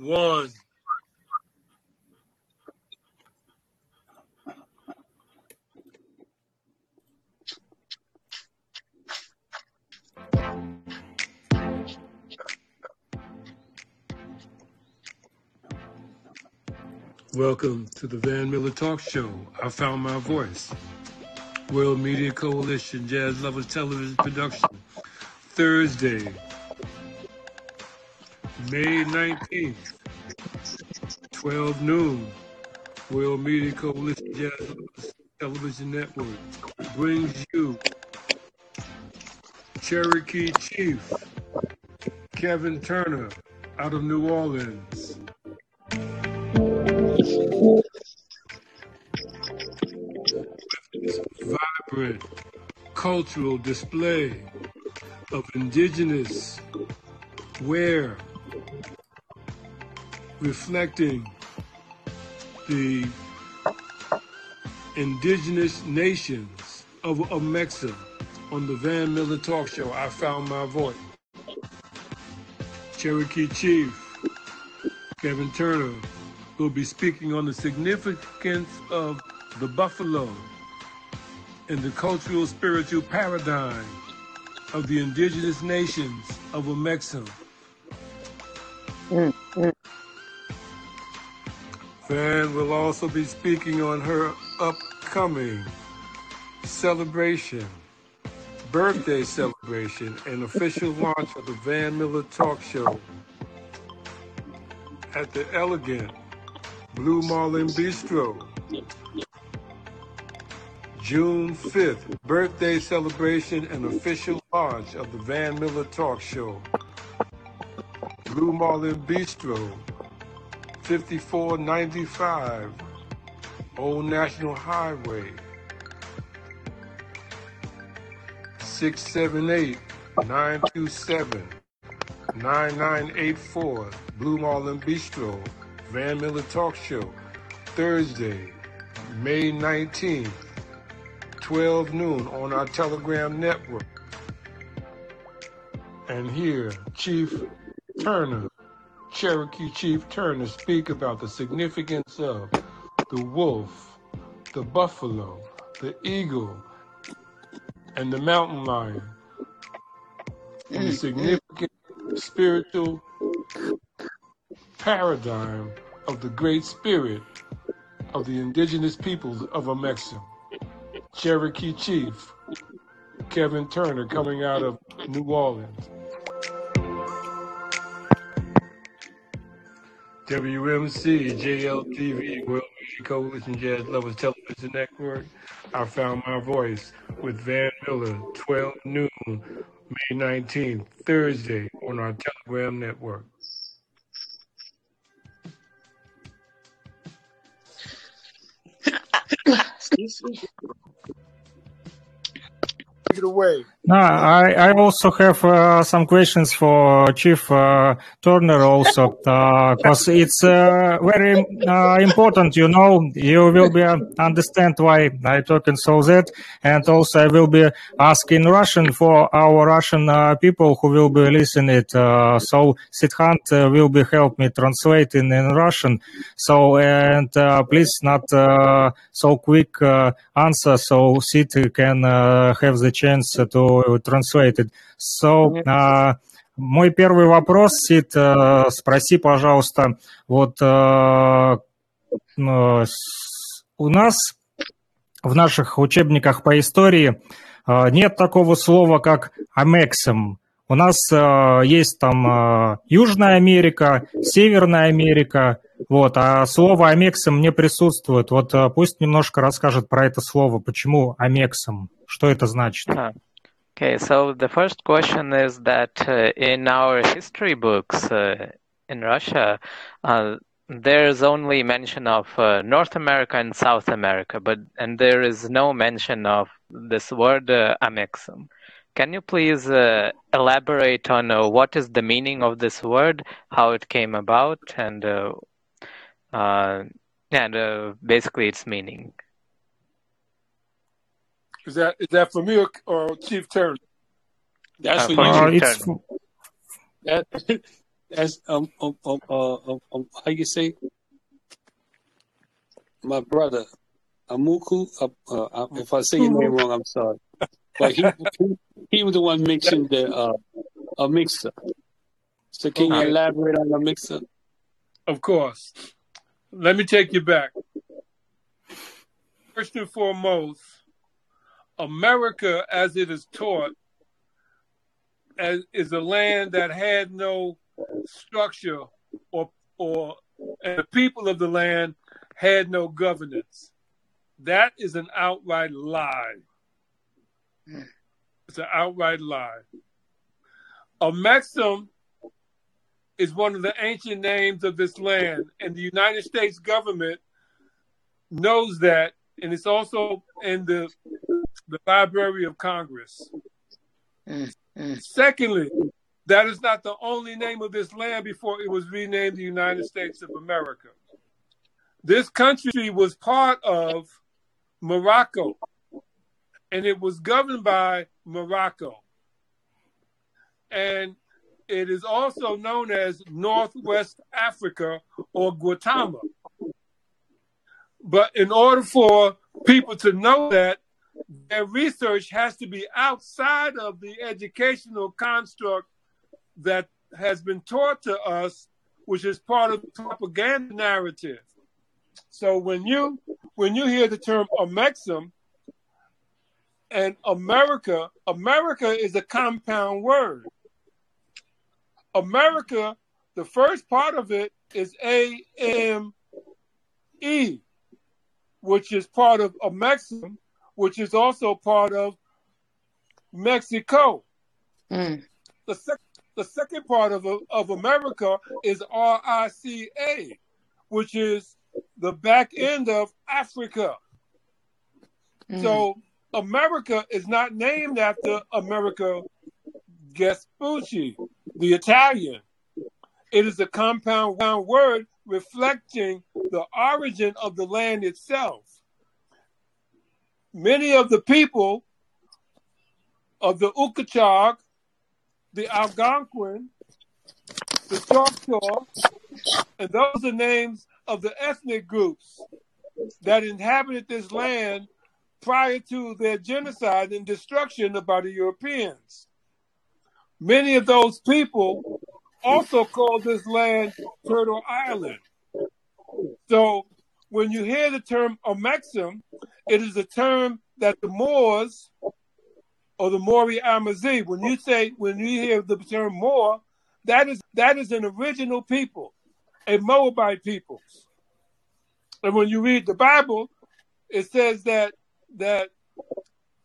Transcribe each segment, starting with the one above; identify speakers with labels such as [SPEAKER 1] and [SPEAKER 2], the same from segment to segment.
[SPEAKER 1] One. Welcome to the Van Miller Talk Show. I found my voice. World Media Coalition Jazz Lovers Television Production. Thursday, May 19th, 12 noon. World Media Coalition Jazz Television Network brings you Cherokee Chief Kevin Turner out of New Orleans. Vibrant cultural display of indigenous wear reflecting the indigenous nations of Amexa on the Van Miller Talk Show. I found my voice. Cherokee Chief Kevin Turner will be speaking on the significance of the buffalo and the cultural spiritual paradigm of the indigenous nations of Amexa. Van will also be speaking on her upcoming celebration, birthday celebration, and official launch of the Van Miller Talk Show at the elegant Blue Marlin Bistro. June 5th, birthday celebration and official launch of the Van Miller Talk Show. Blue Marlin Bistro, 5495 Old National Highway, 678 927 9984 Blue Marlin Bistro, Van Miller Talk Show, Thursday, May 19th, 12 noon on our Telegram network. And here, Chief Turner, Cherokee Chief Turner, speak about the significance of the wolf, the buffalo, the eagle, and the mountain lion, and the significant spiritual paradigm of the great spirit of the indigenous peoples of Amexa. Cherokee Chief Kevin Turner coming out of New Orleans. WMC, JLTV, World Media Coalition Jazz Lovers Television Network. I found my voice with Van Miller, 12 noon, May 19th, Thursday, on our Telegram network.
[SPEAKER 2] Take it away.
[SPEAKER 3] No, I, I also have uh, some questions for Chief uh, Turner also, because it's uh, very uh, important, you know, you will be uh, understand why I talking so that, and also I will be asking Russian for our Russian uh, people who will be listening it. Uh, so Sidhant uh, will be help me translating in Russian. So and uh, please not uh, so quick uh, answer, so Sid can uh, have the chance to translate it. So uh, мой первый вопрос, Сид, э, спроси, пожалуйста, вот с- у нас в наших учебниках по истории нет такого слова, как амексом. У нас есть там Южная Америка, Северная Америка, вот, а слово амексом не присутствует. Вот пусть немножко расскажет про это слово, почему амексом, что это значит.
[SPEAKER 4] Ah, Okay, so the first question is that uh, in our history books uh, in Russia, uh, there's only mention of uh, North America and South America, but and there is no mention of this word uh, amexum. Can you please uh, elaborate on uh, what is the meaning of this word, how it came about, and uh, uh, and uh, basically its meaning?
[SPEAKER 2] Is that is that for me or, or Chief Turner?
[SPEAKER 1] That's
[SPEAKER 4] Uh,
[SPEAKER 1] for
[SPEAKER 4] for
[SPEAKER 1] you.
[SPEAKER 3] Uh,
[SPEAKER 4] Chief
[SPEAKER 3] it's
[SPEAKER 4] Turner.
[SPEAKER 2] That, as um, um, um, uh, um, um, how you say my brother Amuku. Uh, uh, if I say your name wrong, I'm sorry. But he he, he was the one mixing the uh, a mixer. So can you elaborate on the mixer?
[SPEAKER 1] Of course. Let me take you back. First and foremost, America, as it is taught, as, is a land that had no structure, or or the people of the land had no governance. That is an outright lie. It's an outright lie. Amexem is one of the ancient names of this land, and the United States government knows that, and it's also in the the Library of Congress.
[SPEAKER 5] Mm, mm.
[SPEAKER 1] Secondly, that is not the only name of this land before it was renamed the United States of America. This country was part of Morocco, and it was governed by Morocco. And it is also known as Northwest Africa or Guatemala. But in order for people to know that, their research has to be outside of the educational construct that has been taught to us, which is part of the propaganda narrative. So when you when you hear the term Amexem and America, America is a compound word. America, the first part of it is A M E, which is part of Amexem, which is also part of Mexico.
[SPEAKER 5] Mm,
[SPEAKER 1] The, sec- the second part of, of America is R I C A, which is the back end of Africa.
[SPEAKER 5] mm.
[SPEAKER 1] So America is not named after Amerigo Vespucci, the Italian. It is a compound word reflecting the origin of the land itself. Many of the people of the Ukachag, the Algonquin, the Choctaw, and those are names of the ethnic groups that inhabited this land prior to their genocide and destruction by the Europeans. Many of those people also called this land Turtle Island. So when you hear the term Omexim, it is a term that the Moors or the Mori Amazi, when you say when you hear the term Moor, that is that is an original people, a Moabite people. And when you read the Bible, it says that that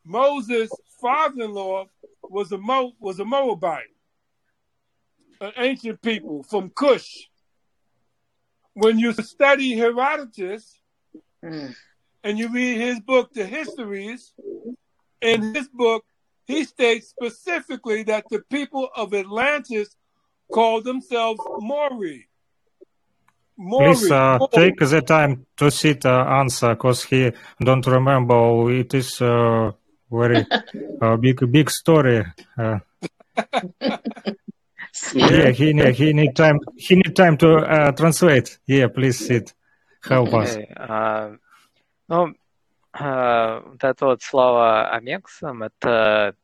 [SPEAKER 1] Moses' father-in-law was a Mo, was a Moabite, an ancient people from Cush. When you study Herodotus
[SPEAKER 5] Mm,
[SPEAKER 1] and you read his book, The Histories, in his book, he states specifically that the people of Atlantis called themselves Mori. Mori.
[SPEAKER 3] Please uh,
[SPEAKER 1] Mori.
[SPEAKER 3] take the time to sit uh, answer because he don't remember. It is uh, very uh, big big story. Uh, yeah, he need, he need time. He need time to uh, translate. Yeah, please sit. Help us.
[SPEAKER 4] А, ну, а, вот это вот слово «амексом» — это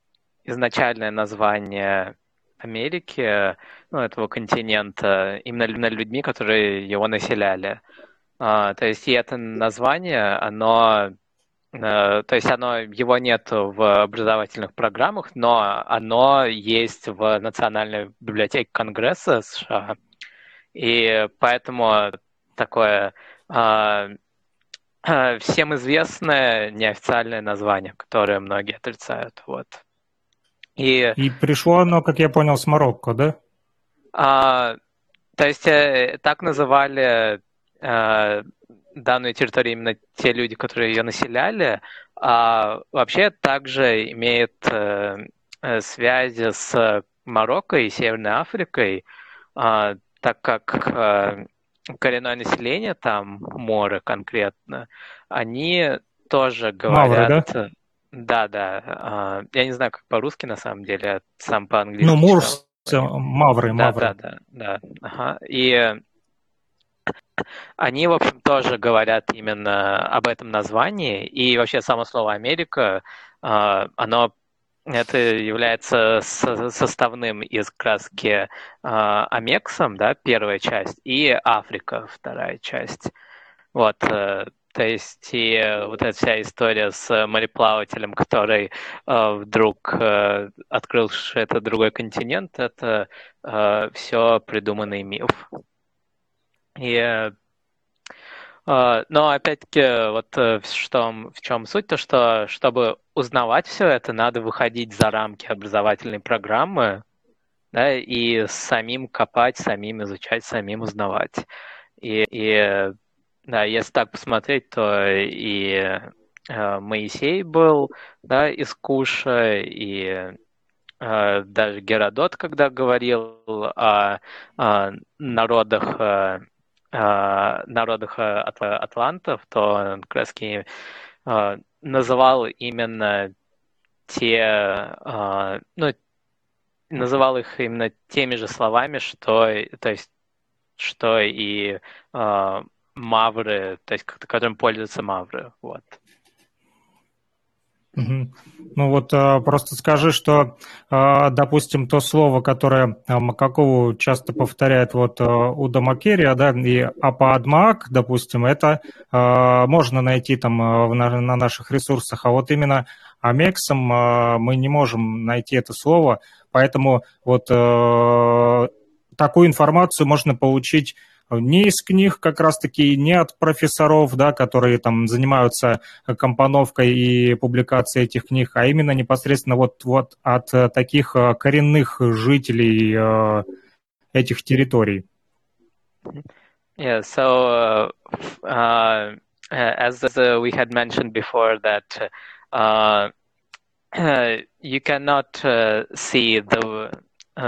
[SPEAKER 4] изначальное название Америки, ну, этого континента, именно именно людьми, которые его населяли. А, то есть и это название, оно, то есть оно, его нет в образовательных программах, но оно есть в Национальной библиотеке Конгресса США, и поэтому такое а, а, всем известное неофициальное название, которое многие отрицают. Вот. И
[SPEAKER 3] И пришло оно, как я понял, с Марокко, да?
[SPEAKER 4] а, то есть э, так называли э, данную территорию именно те люди, которые ее населяли, а вообще также имеет э, э, связи с Марокко и Северной Африкой, а, так как э, коренное население там, моры конкретно, они тоже
[SPEAKER 3] Мавры,
[SPEAKER 4] говорят... Да, да. а, Я не знаю, как по-русски на самом деле, сам по-английски
[SPEAKER 3] Ну. Мурс, Мавры,
[SPEAKER 4] Да,
[SPEAKER 3] мавры.
[SPEAKER 4] да, да, да. Ага. И э, они, в общем, тоже говорят именно об этом названии. И вообще само слово Америка, э, оно это является составным из краски э, Амексом, да, первая часть, и Африка, вторая часть. Вот, э, то есть и э, вот эта вся история с мореплавателем, который э, вдруг э, открыл, что это другой континент, это все придуманный миф. И, э, но опять-таки, вот э, в чем, суть, то что чтобы узнавать все это, надо выходить за рамки образовательной программы, да, и самим копать, самим изучать, самим узнавать. И, и да, если так посмотреть, то и э, Моисей был, да, из Куша, и э, даже Геродот, когда говорил о, о народах, э, народах э, ат- атлантов, то как раз э, называл именно те, э, ну, называл их именно теми же словами, что, то есть, что и э, мавры, то есть, которым пользуются мавры, вот.
[SPEAKER 3] Ну вот э, просто скажи, что, э, допустим, то слово, которое э, Макакову часто повторяет вот э, Уда Макерия, да, и Апаадмаак, допустим, это э, можно найти там на, на наших ресурсах, а вот именно Амексом мы не можем найти это слово, поэтому вот такую информацию можно получить не из книг как раз-таки, не от профессоров, да, которые там занимаются компоновкой и публикацией этих книг, а именно непосредственно вот, вот от э, таких э, коренных жителей э, этих территорий.
[SPEAKER 4] Yeah, so uh, uh, as uh, we had mentioned before, that uh, you cannot uh, see the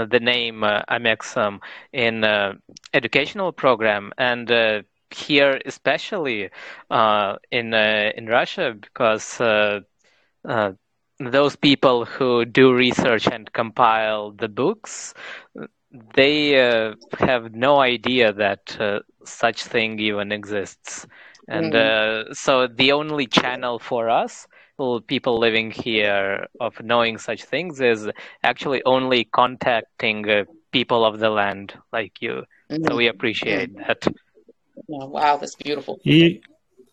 [SPEAKER 4] the name uh, Amexum in uh, educational program, and uh, here especially uh, in uh, in Russia, because uh, uh, those people who do research and compile the books, they uh, have no idea that uh, such thing even exists, and uh, so the only channel for us people living here of knowing such things is actually only contacting uh, people of the land like you. So we appreciate that.
[SPEAKER 5] Oh, wow, that's beautiful.
[SPEAKER 3] И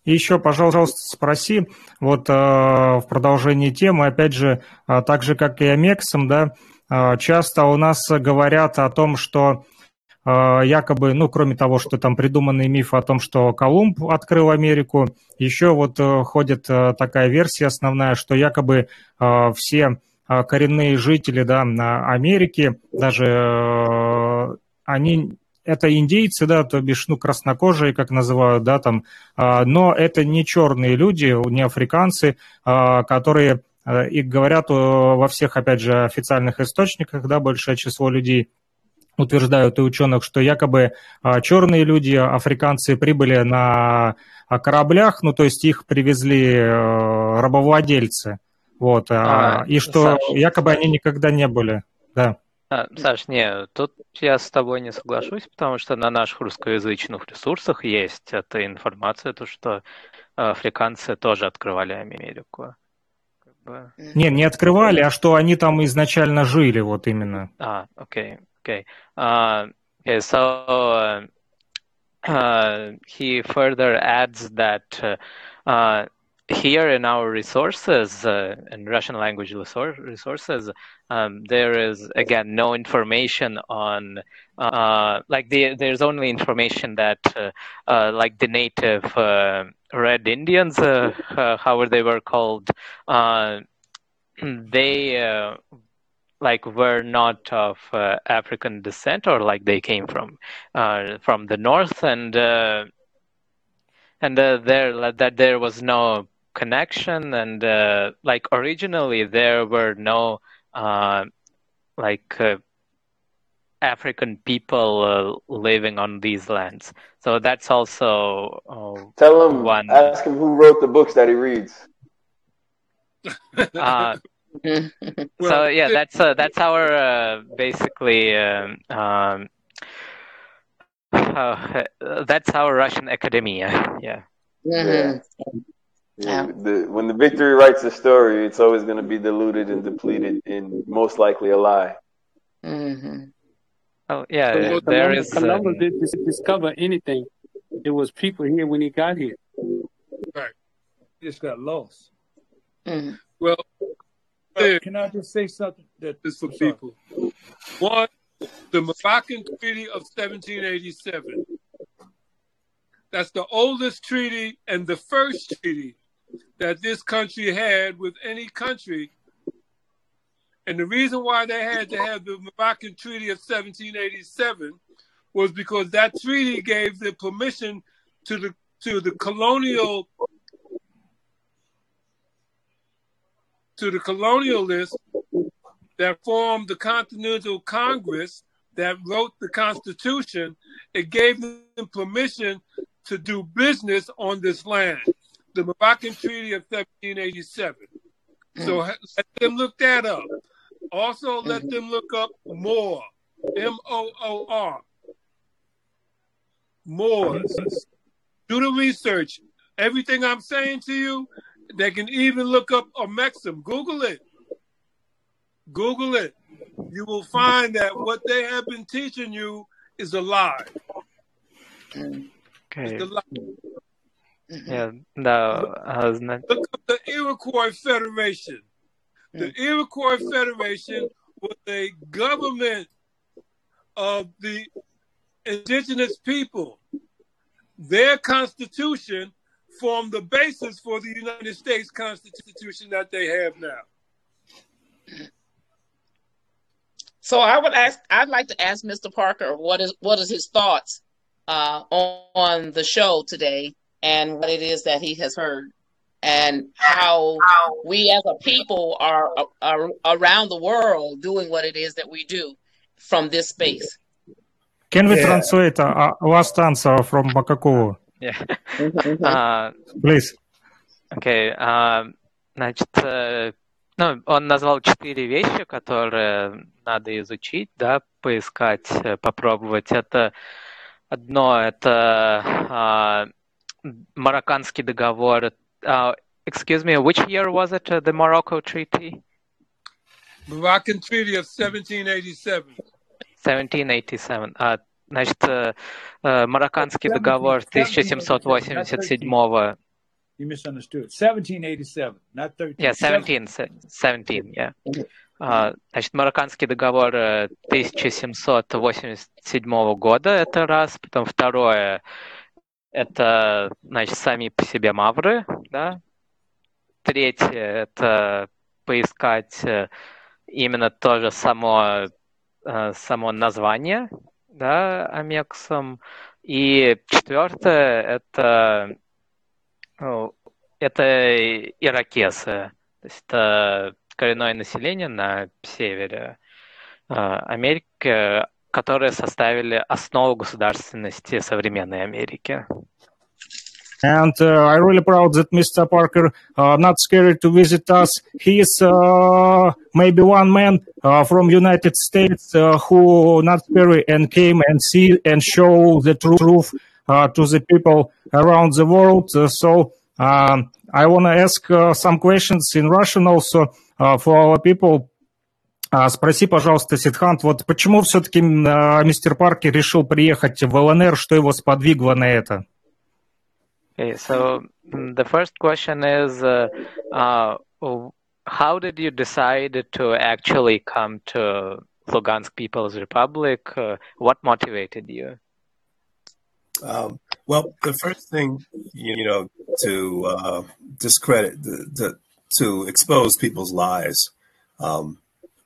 [SPEAKER 3] еще, пожалуйста, спроси, вот э, в продолжении темы, опять же, э, так же, как и Амексом, да, э, часто у нас говорят о том, что э, якобы, ну, кроме того, что там придуманный миф о том, что Колумб открыл Америку, еще вот э, ходит э, такая версия основная, что якобы э, все э, коренные жители, да, на Америки, даже э, они это индейцы, да, то бишь, ну, краснокожие, как называют, да, там, но это не черные люди, не африканцы, которые, и говорят во всех, опять же, официальных источниках, да, большое число людей утверждают и ученых, что якобы а, черные люди, африканцы прибыли на а, кораблях, ну, то есть их привезли э, рабовладельцы, вот, а,
[SPEAKER 4] А,
[SPEAKER 3] и что
[SPEAKER 4] Саш.
[SPEAKER 3] якобы они никогда не были, да.
[SPEAKER 4] А, Саш, не, тут я с тобой не соглашусь, потому что на наших русскоязычных ресурсах есть эта информация, то что э, африканцы тоже открывали Америку.
[SPEAKER 3] Не, не открывали, а что они там изначально жили, вот именно.
[SPEAKER 4] Ah, okay, okay. Uh, okay, so uh, uh, he further adds that uh, uh, here in our resources, uh, in Russian language resources, um, there is again no information on, uh, like the, there's only information that, uh, like the native Red Indians, however they were called, they like were not of uh, African descent or like they came from uh, from the north and uh, and uh, there that there was no connection and uh, like originally there were no uh, like uh, African people uh, living on these lands. So that's also uh,
[SPEAKER 6] Tell him,
[SPEAKER 4] One.
[SPEAKER 6] ask him who wrote the books that he reads.
[SPEAKER 4] uh.
[SPEAKER 1] Well,
[SPEAKER 4] so yeah,
[SPEAKER 1] it-
[SPEAKER 4] that's uh, that's our uh, basically um, um, uh, that's our Russian academia. Yeah.
[SPEAKER 5] Mhm.
[SPEAKER 6] Yeah,
[SPEAKER 5] Yeah.
[SPEAKER 6] the, when the victory writes a story, it's always going to be diluted and depleted and most likely a lie.
[SPEAKER 5] Mhm.
[SPEAKER 4] Oh yeah,
[SPEAKER 2] Columbus,
[SPEAKER 4] there is.
[SPEAKER 2] Columbus
[SPEAKER 4] um,
[SPEAKER 2] didn't discover anything. It was people here when he got here.
[SPEAKER 1] Right just got lost.
[SPEAKER 5] Mhm.
[SPEAKER 1] Well,
[SPEAKER 7] Uh,
[SPEAKER 1] Yeah.
[SPEAKER 7] Can I just say something that
[SPEAKER 1] this for people. One, the Moroccan Treaty of 1787. That's the oldest treaty and the first treaty that this country had with any country. And the reason why they had to have the Moroccan Treaty of 1787 was because that treaty gave the permission to the to the colonial to the colonialists that formed the Continental Congress that wrote the Constitution, it gave them permission to do business on this land. The Moroccan Treaty of 1787. So mm. let them look that up. Also, let mm-hmm. them look up Moor, M O O R. Moors. Do the research. Everything I'm saying to you, they can even look up Amexem. Google it. Google it. You will find that what they have been teaching you is a lie.
[SPEAKER 4] Okay.
[SPEAKER 1] It's a lie.
[SPEAKER 4] Yeah. No. Uh, zna-
[SPEAKER 1] Look up the Iroquois Federation. The Iroquois Federation was a government of the indigenous people. Their constitution formed the basis for the United States Constitution that they have now.
[SPEAKER 5] So I would ask. I'd like to ask Mr. Parker what is what is his thoughts uh, on, on the show today and what it is that he has heard and how we as a people are, are around the world doing what it is that we do from this space.
[SPEAKER 3] Can we
[SPEAKER 7] Yeah.
[SPEAKER 3] translate uh, uh, last answer from Makakova,
[SPEAKER 4] Yeah. А,
[SPEAKER 3] please?
[SPEAKER 4] Окей, а, значит, э, ну, он назвал четыре вещи, которые надо изучить, да, поискать, э, попробовать. Это одно, это а, Марокканский договор. А, excuse me, which year was it, uh, the Morocco Treaty?
[SPEAKER 1] Moroccan Treaty of 1787.
[SPEAKER 4] 1787. Значит, Марокканский договор 1787
[SPEAKER 7] You misunderstood. 1787, not 13.
[SPEAKER 4] Yeah, 17, se- 17, yeah. А, Значит, Марокканский договор э, 1787 года, это раз. Потом второе, это, значит, сами по себе мавры, да. Третье, это поискать э, именно тоже само, э, само название, да, Амексом. И четвертое, это ну, это иракесы, то есть это коренное население на севере э, Америки, которые составили основу государственности современной Америки.
[SPEAKER 3] And uh, I'm really proud that Mr. Parker uh, not scared to visit us. He is uh, maybe one man uh, from United States uh, who not scary and came and see and show the tru- truth uh, to the people around the world. Uh, so um, I want to ask uh, some questions in Russian also uh, for our people. А, Спроси, пожалуйста, Сидхант, вот почему все-таки мистер Паркер решил приехать в ЛНР, что его сподвигло на это?
[SPEAKER 4] Okay, so mm, the first question is, uh, uh, how did you decide to actually come to Lugansk People's Republic? Uh, what motivated you?
[SPEAKER 8] Um, well, the first thing, you know, to uh, discredit, the, the, to expose people's lies, um,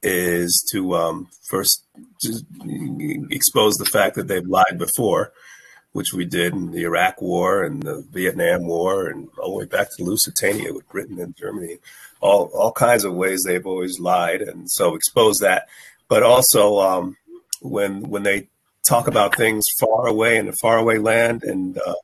[SPEAKER 8] is to um, first expose the fact that they've lied before, which we did in the Iraq War and the Vietnam War, and all the way back to Lusitania with Britain and Germany. All all kinds of ways they've always lied, and so expose that. But also, um, when when they talk about things far away in a faraway land, and uh,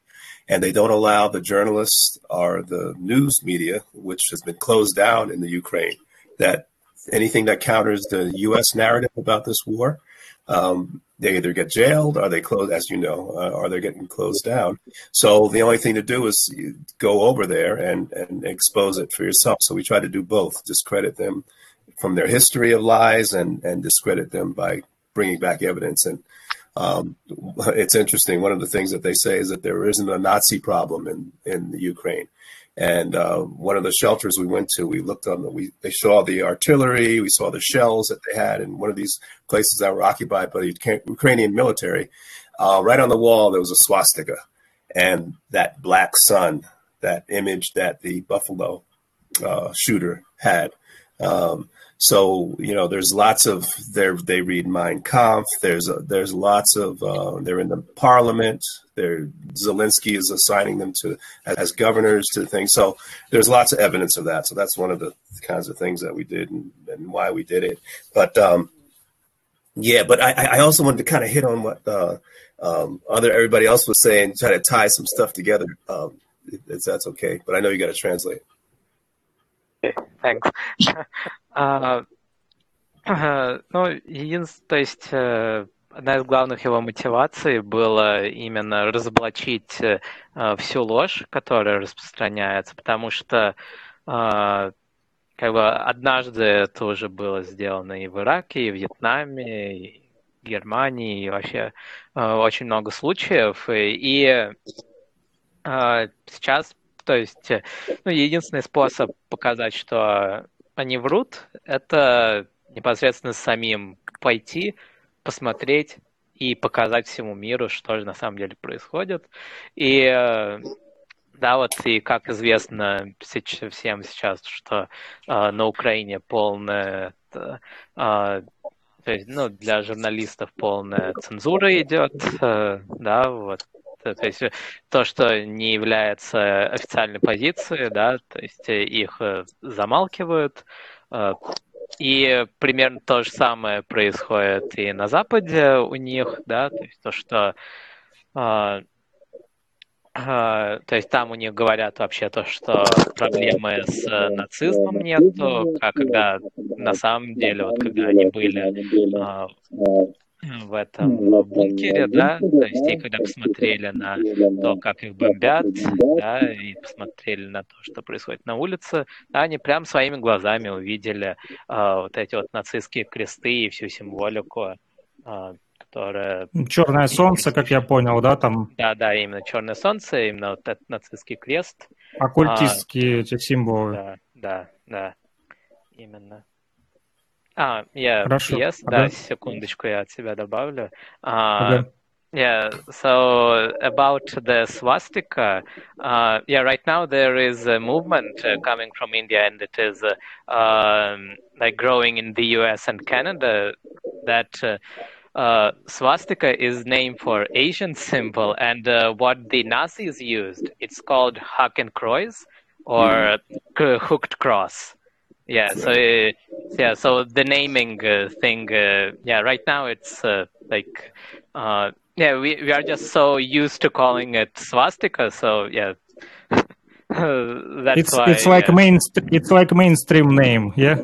[SPEAKER 8] and they don't allow the journalists or the news media, which has been closed down in the Ukraine, that anything that counters the U.S. narrative about this war, um, they either get jailed or they close, as you know, uh, or they're getting closed down. So the only thing to do is go over there and, and expose it for yourself. So we try to do both, discredit them from their history of lies and, and discredit them by bringing back evidence. And um, it's interesting. One of the things that they say is that there isn't a Nazi problem in, in the Ukraine. And uh, one of the shelters we went to, we looked on the, we they saw the artillery, we saw the shells that they had in one of these places that were occupied by the Ukrainian military. Uh, right on the wall, there was a swastika, and that black sun, that image that the Buffalo uh, shooter had. Um, so you know, there's lots of there. They read Mein Kampf. There's a, there's lots of uh, they're in the parliament. There, Zelensky is assigning them to as governors to things. So there's lots of evidence of that. So that's one of the kinds of things that we did and, and why we did it. But um, yeah, but I, I also wanted to kind of hit on what uh, um, other everybody else was saying, try to tie some stuff together. Um, if that's okay, but I know you got to translate.
[SPEAKER 4] Thanks. А, ну, единственное, то есть э, одна из главных его мотиваций была именно разоблачить э, всю ложь, которая распространяется, потому что э, как бы однажды это уже было сделано и в Ираке, и в Вьетнаме, и в Германии, и вообще очень много случаев. И сейчас, то есть, ну, единственный способ показать, что они врут, это непосредственно самим пойти, посмотреть и показать всему миру, что же на самом деле происходит. И да, вот и как известно всем сейчас, что э, на Украине полная, э, то есть, ну, для журналистов полная цензура идет, э, да, вот то есть то, что не является официальной позицией, да, то есть их замалкивают. И примерно то же самое происходит и на Западе у них, да, то есть то, что то есть там у них говорят вообще то, что проблемы с нацизмом нету, а когда на самом деле, вот когда они были в этом бункере, да, то есть и когда посмотрели на то, как их бомбят, да, и посмотрели на то, что происходит на улице, да, они прям своими глазами увидели э, вот эти вот нацистские кресты и всю символику, э, которая...
[SPEAKER 3] Черное солнце, как я понял, да, там?
[SPEAKER 4] Да, да, именно черное солнце, именно вот этот нацистский крест.
[SPEAKER 3] Оккультистские а, эти символы.
[SPEAKER 4] Да, да, да, именно. А, yeah,
[SPEAKER 3] Хорошо.
[SPEAKER 4] yes,
[SPEAKER 3] ага.
[SPEAKER 4] да, секундочку, я от себя добавлю. Uh, okay. Yeah, so about the swastika, uh, yeah, right now there is a movement uh, coming from India and it is uh, um, like growing in the US and Canada that uh, uh, swastika is named for Asian symbol and uh, what the Nazis used, it's called Hakenkreuz or mm. hooked cross. Yeah, so uh, yeah, so the naming uh, thing, uh, yeah, right now it's uh, like, uh, yeah, we we are just so used to calling it swastika, so yeah, that's
[SPEAKER 3] it's
[SPEAKER 4] why.
[SPEAKER 3] it's like
[SPEAKER 4] yeah.
[SPEAKER 3] main it's like mainstream name, yeah.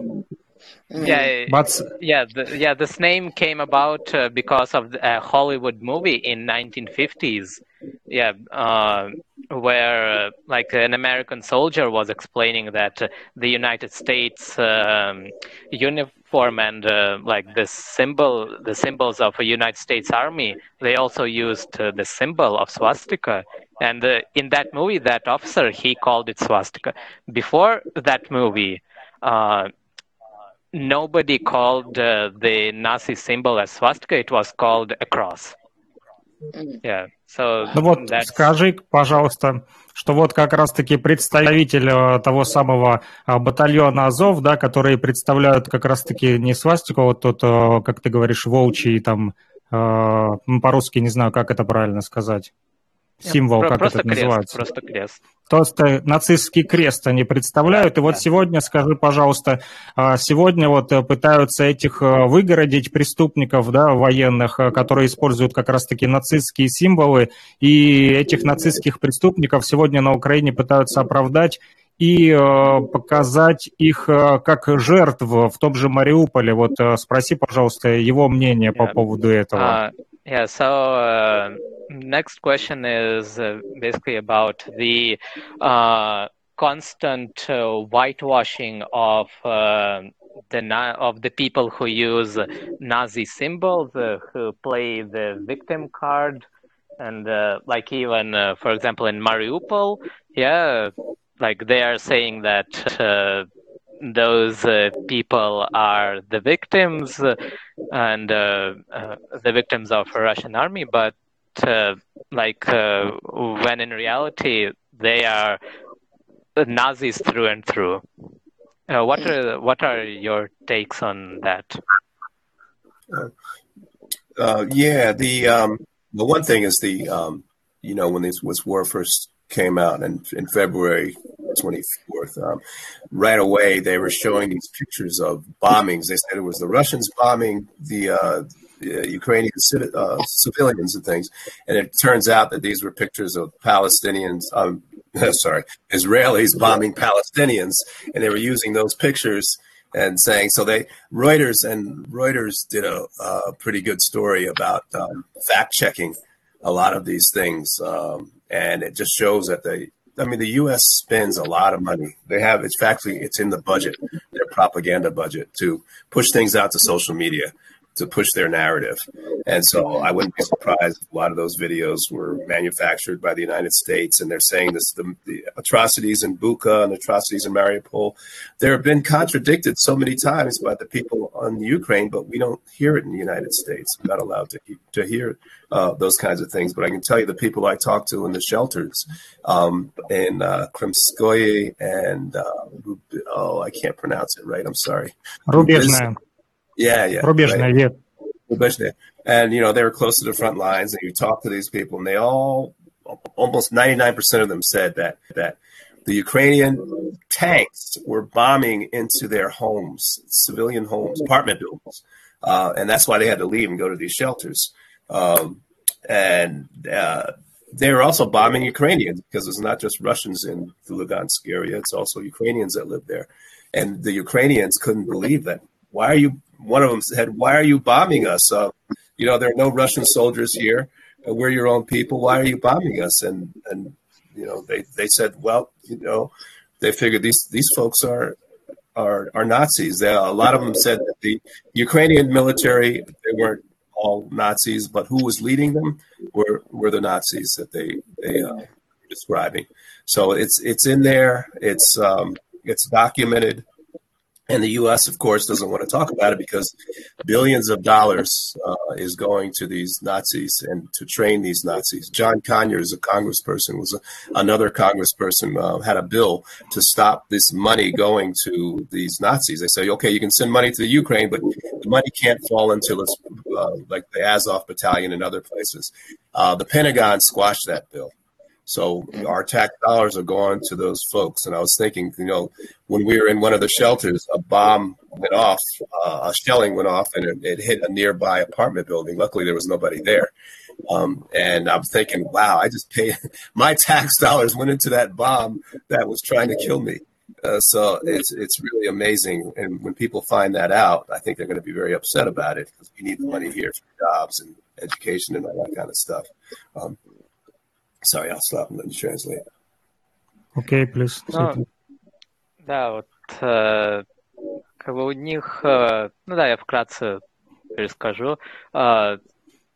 [SPEAKER 4] Yeah,
[SPEAKER 3] But
[SPEAKER 4] yeah, the, yeah. This name came about uh, because of a Hollywood movie in 1950s. Yeah, uh, where uh, like an American soldier was explaining that uh, the United States um, uniform and uh, like the symbol, the symbols of a United States Army, they also used uh, the symbol of swastika. And uh, in that movie, that officer he called it swastika. Before that movie. Uh, nobody called uh, the Nazi symbol as swastika. It was called a cross. Yeah. So
[SPEAKER 3] ну вот
[SPEAKER 4] that's...
[SPEAKER 3] скажи, пожалуйста, что вот как раз-таки представитель э, того самого э, батальона Азов, да, которые представляют как раз-таки не свастику, а вот тот, э, как ты говоришь, волчий там, ну, по-русски не знаю, как это правильно сказать. Символ,
[SPEAKER 4] Про-
[SPEAKER 3] как
[SPEAKER 4] просто
[SPEAKER 3] это
[SPEAKER 4] крест,
[SPEAKER 3] называется.
[SPEAKER 4] Просто крест.
[SPEAKER 3] Просто нацистский крест они представляют.
[SPEAKER 4] Да,
[SPEAKER 3] и вот
[SPEAKER 4] да.
[SPEAKER 3] сегодня, скажи, пожалуйста, а, сегодня вот э, пытаются этих э, выгородить преступников, да, военных, э, которые используют как раз-таки нацистские символы, и этих нацистских преступников сегодня на Украине пытаются оправдать и показать их как жертв в том же Мариуполе. Вот спроси, пожалуйста, его мнение по поводу этого.
[SPEAKER 4] Yeah, so uh, next question is uh, basically about the uh, constant uh, whitewashing of uh, the na- of the people who use Nazi symbols, uh, who play the victim card, and like even for example in Mariupol, yeah, like they are saying that those uh, people are the victims and uh, uh, the victims of a Russian army, but uh, like uh, when in reality they are Nazis through and through. Uh, what are what are your takes on that?
[SPEAKER 8] Yeah, the um, the one thing is the um, you know when this was war first came out in, in February 24th, um, right away they were showing these pictures of bombings. They said it was the Russians bombing the, uh, the Ukrainian civi- uh, civilians and things, and it turns out that these were pictures of Palestinians. Um, sorry, Israelis bombing Palestinians, and they were using those pictures and saying so they Reuters and Reuters did a, a pretty good story about um, fact checking a lot of these things, um, and it just shows that they. I mean, the U.S. spends a lot of money. They have it's actually it's in the budget, their propaganda budget, to push things out to social media, to push their narrative. And so I wouldn't be surprised a lot of those videos were manufactured by the United States. And they're saying this the, the atrocities in Bucha and atrocities in Mariupol, there have been contradicted so many times by the people on Ukraine, but we don't hear it in the United States. We're not allowed to, to hear uh, those kinds of things. But I can tell you the people I talk to in the shelters um, in uh, Kremskoye and, uh, oh, I can't pronounce it right. I'm sorry. Yeah, yeah.
[SPEAKER 3] Рубежная,
[SPEAKER 8] right.
[SPEAKER 3] Вет.
[SPEAKER 8] Rubishne. And you know they were close to the front lines, and you talk to these people, and they all, almost ninety nine percent of them said that that the Ukrainian tanks were bombing into their homes, civilian homes, apartment buildings, uh, and that's why they had to leave and go to these shelters. Um, and uh, they were also bombing Ukrainians because it's not just Russians in the Lugansk area; it's also Ukrainians that live there. And the Ukrainians couldn't believe that. Why are you? one of them said, "Why are you bombing us? Uh, you know, there are no Russian soldiers here. We're your own people. Why are you bombing us?" And and you know, they they said, "Well, you know, they figured these these folks are are are Nazis. They, a lot of them said that the Ukrainian military they weren't all Nazis, but who was leading them were were the Nazis that they they uh, were describing. So it's it's in there. It's um, it's documented. And the U.S., of course, doesn't want to talk about it because billions of dollars uh, is going to these Nazis and to train these Nazis. John Conyers, a congressperson, was a, another congressperson, uh, had a bill to stop this money going to these Nazis. They say, okay, you can send money to the Ukraine, but the money can't fall into it's uh, like the Azov Battalion and other places. Uh, the Pentagon squashed that bill. So our tax dollars are going to those folks. And I was thinking, you know, when we were in one of the shelters, a bomb went off, uh, a shelling went off, and it, it hit a nearby apartment building. Luckily, there was nobody there. Um, and I'm thinking, wow, I just paid my tax dollars went into that bomb that was trying to kill me. Uh, so it's it's really amazing. And when people find that out, I think they're going to be very upset about it because we need the money here for jobs and education and all that kind of stuff. Um, sorry, I'll stop and let you translate.
[SPEAKER 3] Окей, плюс.
[SPEAKER 4] Ну, да, вот э, как бы у них, э, ну да, я вкратце перескажу, э,